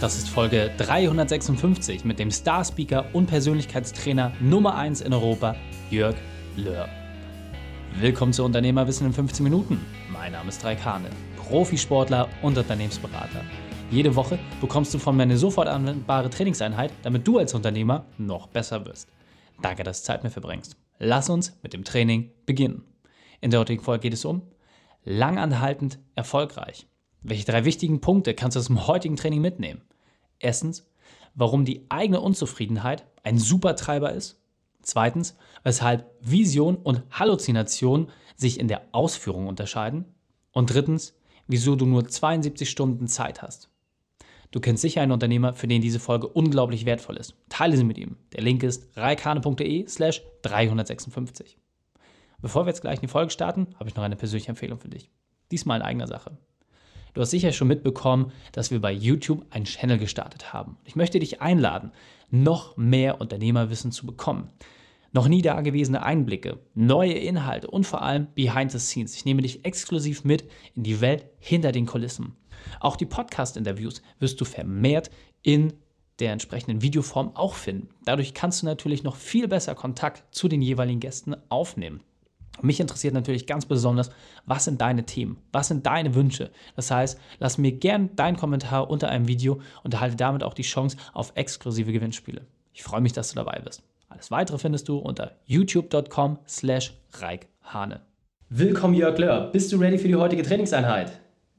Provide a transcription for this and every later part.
Das ist Folge 356 mit dem Star-Speaker und Persönlichkeitstrainer Nummer 1 in Europa, Jörg Löhr. Willkommen zu Unternehmerwissen in 15 Minuten. Mein Name ist Raik Hane, Profisportler und Unternehmensberater. Jede Woche bekommst du von mir eine sofort anwendbare Trainingseinheit, damit du als Unternehmer noch besser wirst. Danke, dass du Zeit mir verbringst. Lass uns mit dem Training beginnen. In der heutigen Folge geht es um langanhaltend erfolgreich. Welche drei wichtigen Punkte kannst du aus dem heutigen Training mitnehmen? Erstens, warum die eigene Unzufriedenheit ein Supertreiber ist. Zweitens, weshalb Vision und Halluzination sich in der Ausführung unterscheiden. Und drittens, wieso du nur 72 Stunden Zeit hast. Du kennst sicher einen Unternehmer, für den diese Folge unglaublich wertvoll ist. Teile sie mit ihm. Der Link ist reikane.de slash 356. Bevor wir jetzt gleich in die Folge starten, habe ich noch eine persönliche Empfehlung für dich. Diesmal in eigener Sache. Du hast sicher schon mitbekommen, dass wir bei YouTube einen Channel gestartet haben. Ich möchte dich einladen, noch mehr Unternehmerwissen zu bekommen. Noch nie dagewesene Einblicke, neue Inhalte und vor allem Behind the Scenes. Ich nehme dich exklusiv mit in die Welt hinter den Kulissen. Auch die Podcast-Interviews wirst du vermehrt in der entsprechenden Videoform auch finden. Dadurch kannst du natürlich noch viel besser Kontakt zu den jeweiligen Gästen aufnehmen. Mich interessiert natürlich ganz besonders, was sind deine Themen? Was sind deine Wünsche? Das heißt, lass mir gern deinen Kommentar unter einem Video und erhalte damit auch die Chance auf exklusive Gewinnspiele. Ich freue mich, dass du dabei bist. Alles weitere findest du unter youtube.com slash reikhane. Willkommen Jörg Löhr. Bist du ready für die heutige Trainingseinheit?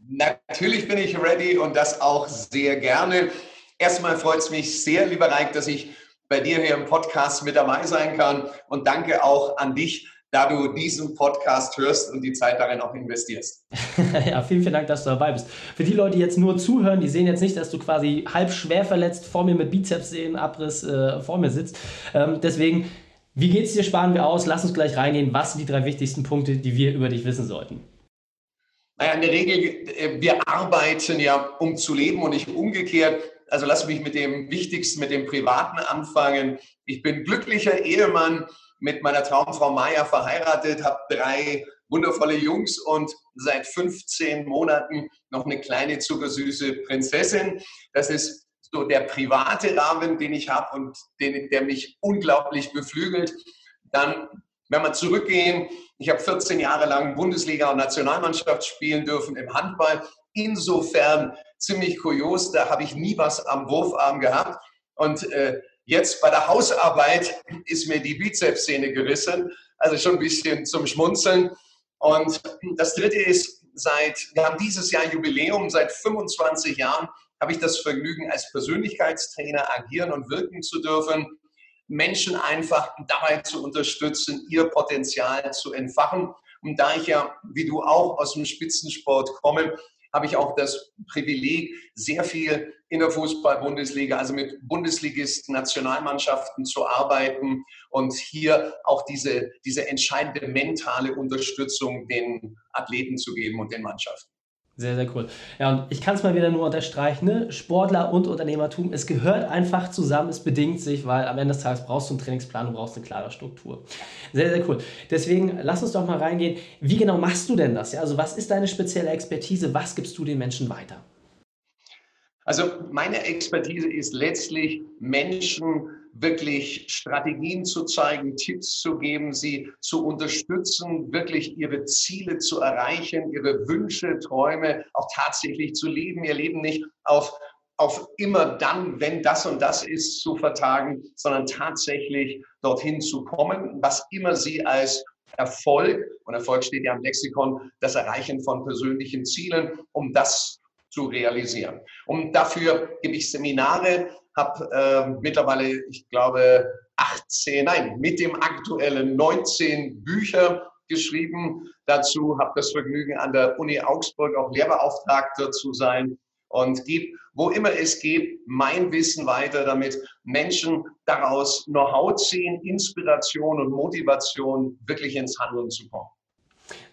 Natürlich bin ich ready und das auch sehr gerne. Erstmal freut es mich sehr, lieber Reik, dass ich bei dir hier im Podcast mit dabei sein kann und danke auch an dich, da du diesen Podcast hörst und die Zeit darin auch investierst. ja, vielen, vielen Dank, dass du dabei bist. Für die Leute, die jetzt nur zuhören, die sehen jetzt nicht, dass du quasi halb schwer verletzt vor mir mit Bizepssenenabriss äh, vor mir sitzt. Ähm, deswegen, wie geht's dir? Sparen wir aus. Lass uns gleich reingehen. Was sind die drei wichtigsten Punkte, die wir über dich wissen sollten? Naja, in der Regel, äh, wir arbeiten ja, um zu leben und nicht umgekehrt. Also lass mich mit dem Wichtigsten, mit dem Privaten anfangen. Ich bin glücklicher Ehemann mit meiner Traumfrau Maya verheiratet, habe drei wundervolle Jungs und seit 15 Monaten noch eine kleine zuckersüße Prinzessin. Das ist so der private Rahmen, den ich habe und den, der mich unglaublich beflügelt. Dann, wenn wir zurückgehen, ich habe 14 Jahre lang Bundesliga und Nationalmannschaft spielen dürfen im Handball. Insofern ziemlich kurios, da habe ich nie was am Wurfarm gehabt. Und äh, Jetzt bei der Hausarbeit ist mir die Bizepssehne gerissen, also schon ein bisschen zum Schmunzeln. Und das Dritte ist, seit, wir haben dieses Jahr Jubiläum, seit 25 Jahren habe ich das Vergnügen, als Persönlichkeitstrainer agieren und wirken zu dürfen, Menschen einfach dabei zu unterstützen, ihr Potenzial zu entfachen. Und da ich ja, wie du auch aus dem Spitzensport komme, habe ich auch das Privileg, sehr viel in der Fußball-Bundesliga, also mit Bundesligisten, Nationalmannschaften zu arbeiten und hier auch diese, diese entscheidende mentale Unterstützung den Athleten zu geben und den Mannschaften. Sehr, sehr cool. Ja, und ich kann es mal wieder nur unterstreichen, ne? Sportler und Unternehmertum, es gehört einfach zusammen, es bedingt sich, weil am Ende des Tages brauchst du einen Trainingsplan, du brauchst eine klare Struktur. Sehr, sehr cool. Deswegen lass uns doch mal reingehen. Wie genau machst du denn das? Ja? Also was ist deine spezielle Expertise? Was gibst du den Menschen weiter? Also meine Expertise ist letztlich Menschen wirklich Strategien zu zeigen, Tipps zu geben, sie zu unterstützen, wirklich ihre Ziele zu erreichen, ihre Wünsche, Träume auch tatsächlich zu leben, ihr Leben nicht auf auf immer dann, wenn das und das ist, zu vertagen, sondern tatsächlich dorthin zu kommen, was immer sie als Erfolg, und Erfolg steht ja im Lexikon, das Erreichen von persönlichen Zielen, um das zu realisieren. Und dafür gebe ich Seminare, habe äh, mittlerweile, ich glaube, 18, nein, mit dem aktuellen 19 Bücher geschrieben. Dazu habe das Vergnügen, an der Uni Augsburg auch Lehrbeauftragter zu sein und gebe, wo immer es geht, mein Wissen weiter, damit Menschen daraus Know-how ziehen, Inspiration und Motivation wirklich ins Handeln zu kommen.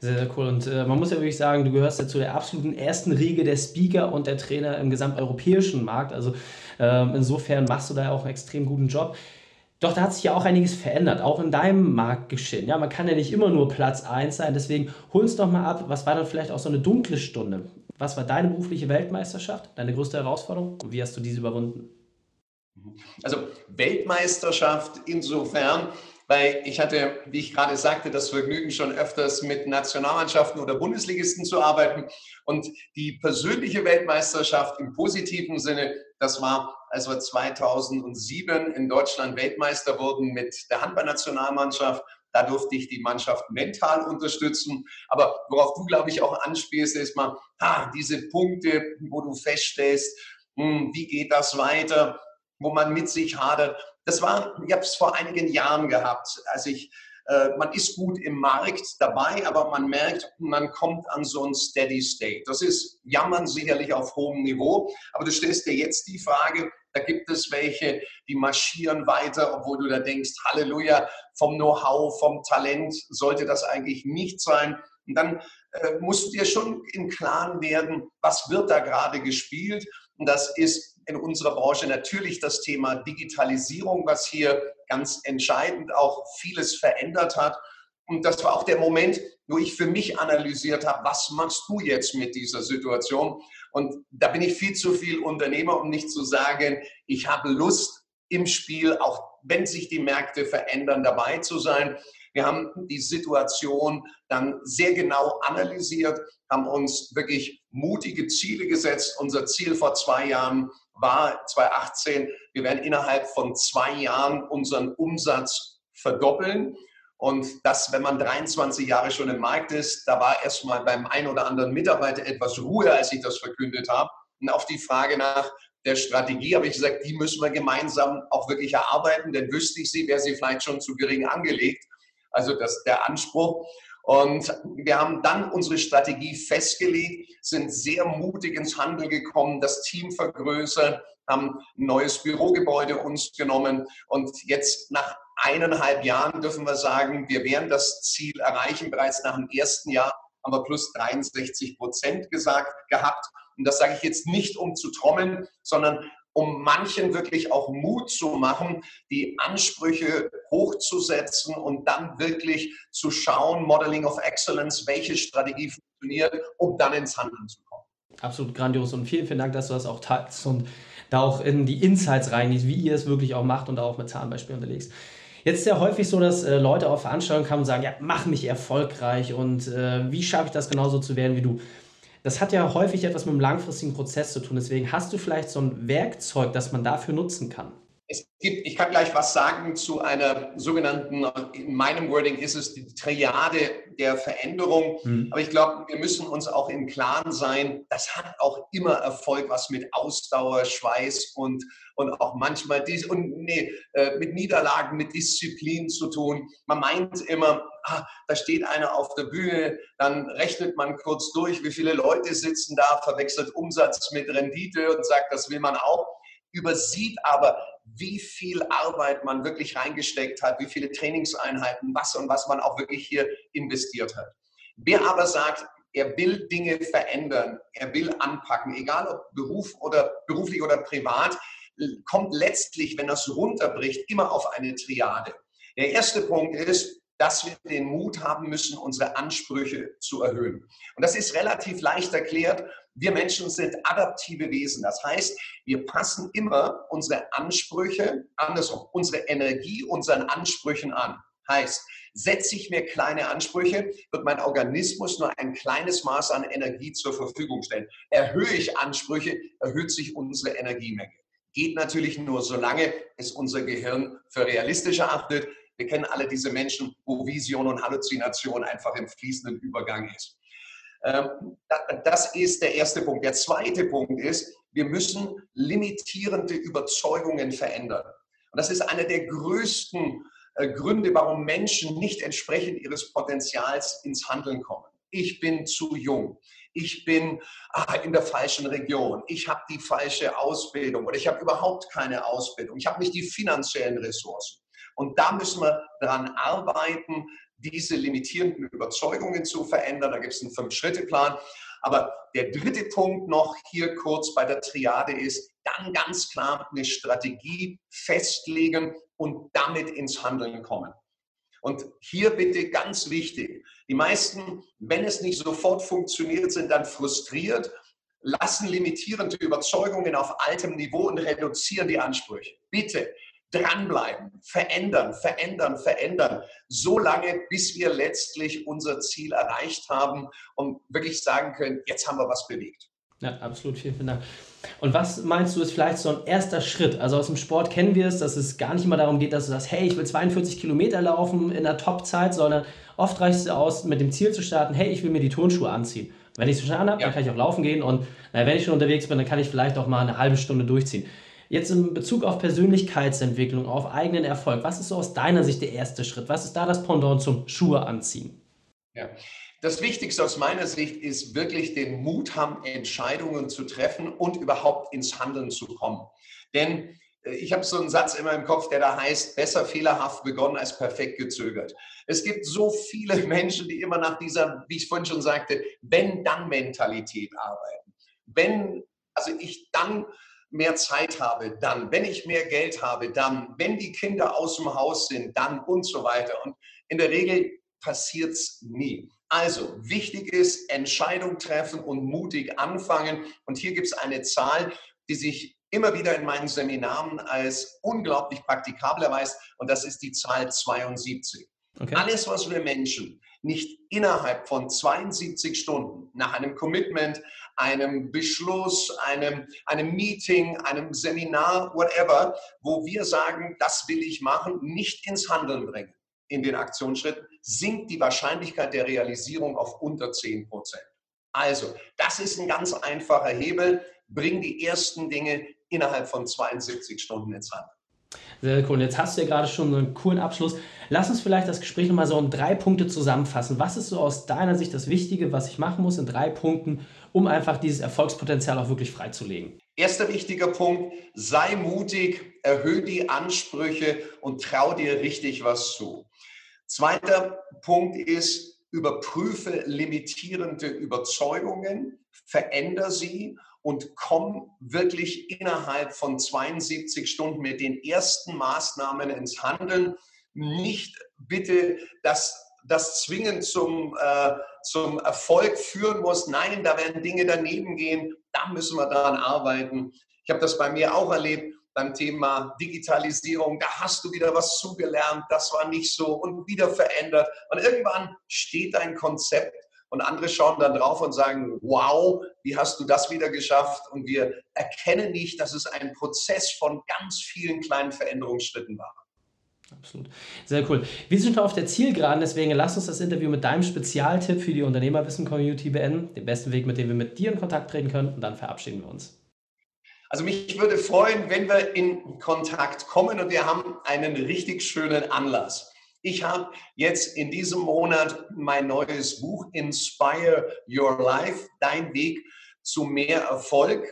Sehr, sehr cool. Und äh, man muss ja wirklich sagen, du gehörst ja zu der absoluten ersten Riege der Speaker und der Trainer im gesamteuropäischen Markt. Also äh, insofern machst du da ja auch einen extrem guten Job. Doch da hat sich ja auch einiges verändert, auch in deinem Marktgeschehen. Ja, man kann ja nicht immer nur Platz 1 sein, deswegen hol uns doch mal ab, was war dann vielleicht auch so eine dunkle Stunde? Was war deine berufliche Weltmeisterschaft, deine größte Herausforderung und wie hast du diese überwunden? Also Weltmeisterschaft insofern, weil ich hatte, wie ich gerade sagte, das Vergnügen schon öfters mit Nationalmannschaften oder Bundesligisten zu arbeiten. Und die persönliche Weltmeisterschaft im positiven Sinne, das war, als wir 2007 in Deutschland Weltmeister wurden mit der Handballnationalmannschaft. Da durfte ich die Mannschaft mental unterstützen. Aber worauf du, glaube ich, auch anspielst, ist mal, ah, diese Punkte, wo du feststellst, hm, wie geht das weiter? wo man mit sich hadert. Das war, ich habe es vor einigen Jahren gehabt, als ich äh, man ist gut im Markt dabei, aber man merkt, man kommt an so ein Steady State. Das ist Jammern sicherlich auf hohem Niveau, aber du stellst dir jetzt die Frage, da gibt es welche, die marschieren weiter, obwohl du da denkst, Halleluja, vom Know-how, vom Talent sollte das eigentlich nicht sein. Und dann äh, musst du dir schon im Klaren werden, was wird da gerade gespielt. Und das ist in unserer Branche natürlich das Thema Digitalisierung, was hier ganz entscheidend auch vieles verändert hat. Und das war auch der Moment, wo ich für mich analysiert habe, was machst du jetzt mit dieser Situation? Und da bin ich viel zu viel Unternehmer, um nicht zu sagen, ich habe Lust im Spiel, auch wenn sich die Märkte verändern, dabei zu sein. Wir haben die Situation dann sehr genau analysiert, haben uns wirklich mutige Ziele gesetzt. Unser Ziel vor zwei Jahren war 2018, wir werden innerhalb von zwei Jahren unseren Umsatz verdoppeln. Und das, wenn man 23 Jahre schon im Markt ist, da war erstmal beim einen oder anderen Mitarbeiter etwas Ruhe, als ich das verkündet habe. Und auf die Frage nach der Strategie habe ich gesagt, die müssen wir gemeinsam auch wirklich erarbeiten, denn wüsste ich sie, wäre sie vielleicht schon zu gering angelegt. Also das der Anspruch. Und wir haben dann unsere Strategie festgelegt, sind sehr mutig ins Handeln gekommen, das Team vergrößert, haben ein neues Bürogebäude uns genommen und jetzt nach eineinhalb Jahren dürfen wir sagen, wir werden das Ziel erreichen. Bereits nach dem ersten Jahr haben wir plus 63 Prozent gesagt gehabt. Und das sage ich jetzt nicht, um zu trommeln, sondern um manchen wirklich auch Mut zu machen, die Ansprüche hochzusetzen und dann wirklich zu schauen, Modeling of Excellence, welche Strategie funktioniert, um dann ins Handeln zu kommen. Absolut grandios und vielen, vielen Dank, dass du das auch teilst und da auch in die Insights reingehst, wie ihr es wirklich auch macht und auch mit Zahlenbeispielen unterlegst. Jetzt ist ja häufig so, dass äh, Leute auf Veranstaltungen kommen und sagen, ja, mach mich erfolgreich und äh, wie schaffe ich das genauso zu werden wie du? Das hat ja häufig etwas mit einem langfristigen Prozess zu tun. Deswegen hast du vielleicht so ein Werkzeug, das man dafür nutzen kann. Es gibt, ich kann gleich was sagen zu einer sogenannten, in meinem Wording ist es die Triade der Veränderung. Mhm. Aber ich glaube, wir müssen uns auch im Klaren sein, das hat auch immer Erfolg, was mit Ausdauer, Schweiß und, und auch manchmal dies und nee, äh, mit Niederlagen, mit Disziplin zu tun. Man meint immer, ah, da steht einer auf der Bühne, dann rechnet man kurz durch, wie viele Leute sitzen da, verwechselt Umsatz mit Rendite und sagt, das will man auch übersieht aber, wie viel Arbeit man wirklich reingesteckt hat, wie viele Trainingseinheiten, was und was man auch wirklich hier investiert hat. Wer aber sagt, er will Dinge verändern, er will anpacken, egal ob Beruf oder beruflich oder privat, kommt letztlich, wenn das runterbricht, immer auf eine Triade. Der erste Punkt ist, dass wir den Mut haben müssen, unsere Ansprüche zu erhöhen. Und das ist relativ leicht erklärt. Wir Menschen sind adaptive Wesen. Das heißt, wir passen immer unsere Ansprüche, andersrum, unsere Energie unseren Ansprüchen an. Heißt, setze ich mir kleine Ansprüche, wird mein Organismus nur ein kleines Maß an Energie zur Verfügung stellen. Erhöhe ich Ansprüche, erhöht sich unsere Energiemenge. Geht natürlich nur, solange es unser Gehirn für realistisch erachtet. Wir kennen alle diese Menschen, wo Vision und Halluzination einfach im fließenden Übergang ist. Ähm, das ist der erste Punkt. Der zweite Punkt ist, wir müssen limitierende Überzeugungen verändern. Und das ist einer der größten äh, Gründe, warum Menschen nicht entsprechend ihres Potenzials ins Handeln kommen. Ich bin zu jung. Ich bin ah, in der falschen Region. Ich habe die falsche Ausbildung oder ich habe überhaupt keine Ausbildung. Ich habe nicht die finanziellen Ressourcen. Und da müssen wir daran arbeiten, diese limitierenden Überzeugungen zu verändern. Da gibt es einen Fünf-Schritte-Plan. Aber der dritte Punkt noch hier kurz bei der Triade ist, dann ganz klar eine Strategie festlegen und damit ins Handeln kommen. Und hier bitte ganz wichtig, die meisten, wenn es nicht sofort funktioniert, sind dann frustriert lassen limitierende Überzeugungen auf altem Niveau und reduzieren die Ansprüche. Bitte dranbleiben, verändern, verändern, verändern, so lange, bis wir letztlich unser Ziel erreicht haben und wirklich sagen können, jetzt haben wir was bewegt. Ja, absolut. Vielen, vielen Dank. Und was meinst du, ist vielleicht so ein erster Schritt? Also aus dem Sport kennen wir es, dass es gar nicht immer darum geht, dass du sagst, hey, ich will 42 Kilometer laufen in der Top-Zeit, sondern oft reicht es aus, mit dem Ziel zu starten, hey, ich will mir die Turnschuhe anziehen. Wenn ich es schon anhabe, ja. dann kann ich auch laufen gehen und na, wenn ich schon unterwegs bin, dann kann ich vielleicht auch mal eine halbe Stunde durchziehen. Jetzt in Bezug auf Persönlichkeitsentwicklung, auf eigenen Erfolg, was ist so aus deiner Sicht der erste Schritt? Was ist da das Pendant zum Schuhe anziehen? Ja. Das Wichtigste aus meiner Sicht ist wirklich den Mut haben, Entscheidungen zu treffen und überhaupt ins Handeln zu kommen. Denn äh, ich habe so einen Satz immer im Kopf, der da heißt, besser fehlerhaft begonnen als perfekt gezögert. Es gibt so viele Menschen, die immer nach dieser, wie ich vorhin schon sagte, wenn-dann-Mentalität arbeiten. Wenn, also ich dann mehr Zeit habe, dann, wenn ich mehr Geld habe, dann, wenn die Kinder aus dem Haus sind, dann und so weiter. Und in der Regel passiert es nie. Also wichtig ist, Entscheidung treffen und mutig anfangen. Und hier gibt es eine Zahl, die sich immer wieder in meinen Seminaren als unglaublich praktikabel erweist. Und das ist die Zahl 72. Okay. Alles, was wir Menschen nicht innerhalb von 72 Stunden nach einem Commitment, einem Beschluss, einem, einem Meeting, einem Seminar, whatever, wo wir sagen, das will ich machen, nicht ins Handeln bringen in den Aktionsschritten, sinkt die Wahrscheinlichkeit der Realisierung auf unter 10 Prozent. Also, das ist ein ganz einfacher Hebel. Bring die ersten Dinge innerhalb von 72 Stunden ins Handeln. Sehr cool. Und jetzt hast du ja gerade schon einen coolen Abschluss. Lass uns vielleicht das Gespräch nochmal so in drei Punkte zusammenfassen. Was ist so aus deiner Sicht das Wichtige, was ich machen muss in drei Punkten, um einfach dieses Erfolgspotenzial auch wirklich freizulegen? Erster wichtiger Punkt, sei mutig, erhöhe die Ansprüche und trau dir richtig was zu. Zweiter Punkt ist, überprüfe limitierende Überzeugungen, veränder sie und komm wirklich innerhalb von 72 Stunden mit den ersten Maßnahmen ins Handeln. Nicht bitte, dass das zwingend zum, äh, zum Erfolg führen muss. Nein, da werden Dinge daneben gehen. Da müssen wir daran arbeiten. Ich habe das bei mir auch erlebt beim Thema Digitalisierung. Da hast du wieder was zugelernt. Das war nicht so und wieder verändert. Und irgendwann steht dein Konzept und andere schauen dann drauf und sagen, wow, wie hast du das wieder geschafft? Und wir erkennen nicht, dass es ein Prozess von ganz vielen kleinen Veränderungsschritten war. Absolut. Sehr cool. Wir sind auf der Zielgeraden, deswegen lass uns das Interview mit deinem Spezialtipp für die Unternehmerwissen-Community beenden. Den besten Weg, mit dem wir mit dir in Kontakt treten können und dann verabschieden wir uns. Also mich würde freuen, wenn wir in Kontakt kommen und wir haben einen richtig schönen Anlass. Ich habe jetzt in diesem Monat mein neues Buch Inspire Your Life, dein Weg zu mehr Erfolg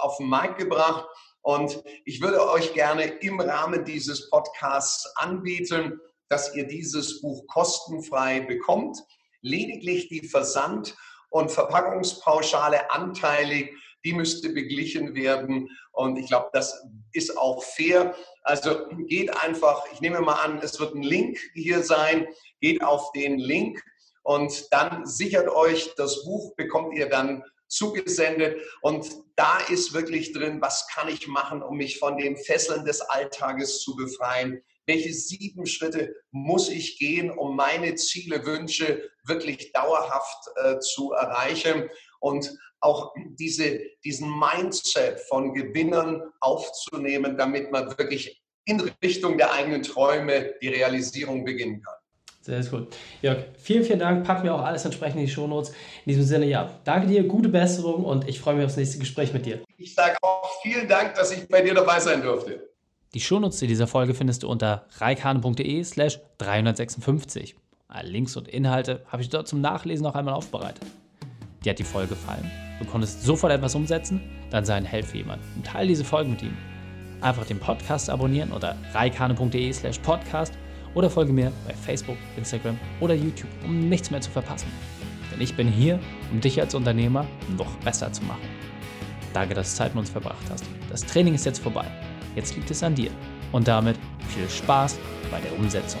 auf den Markt gebracht. Und ich würde euch gerne im Rahmen dieses Podcasts anbieten, dass ihr dieses Buch kostenfrei bekommt. Lediglich die Versand- und Verpackungspauschale anteilig, die müsste beglichen werden. Und ich glaube, das ist auch fair. Also geht einfach, ich nehme mal an, es wird ein Link hier sein, geht auf den Link und dann sichert euch das Buch, bekommt ihr dann zugesendet und da ist wirklich drin, was kann ich machen, um mich von den Fesseln des Alltages zu befreien? Welche sieben Schritte muss ich gehen, um meine Ziele, Wünsche wirklich dauerhaft äh, zu erreichen? Und auch diese, diesen Mindset von Gewinnern aufzunehmen, damit man wirklich in Richtung der eigenen Träume die Realisierung beginnen kann. Sehr, sehr cool. Jörg, vielen, vielen Dank. Pack mir auch alles entsprechend in die Shownotes. In diesem Sinne, ja, danke dir, gute Besserung und ich freue mich aufs nächste Gespräch mit dir. Ich sage auch vielen Dank, dass ich bei dir dabei sein durfte. Die Shownotes zu dieser Folge findest du unter reikane.de slash 356. Alle Links und Inhalte habe ich dort zum Nachlesen noch einmal aufbereitet. Dir hat die Folge gefallen? Du konntest sofort etwas umsetzen? Dann sei ein Held für jemanden und teile diese Folge mit ihm. Einfach den Podcast abonnieren unter reikane.de slash podcast oder folge mir bei Facebook, Instagram oder YouTube, um nichts mehr zu verpassen. Denn ich bin hier, um dich als Unternehmer noch besser zu machen. Danke, dass du Zeit mit uns verbracht hast. Das Training ist jetzt vorbei. Jetzt liegt es an dir. Und damit viel Spaß bei der Umsetzung.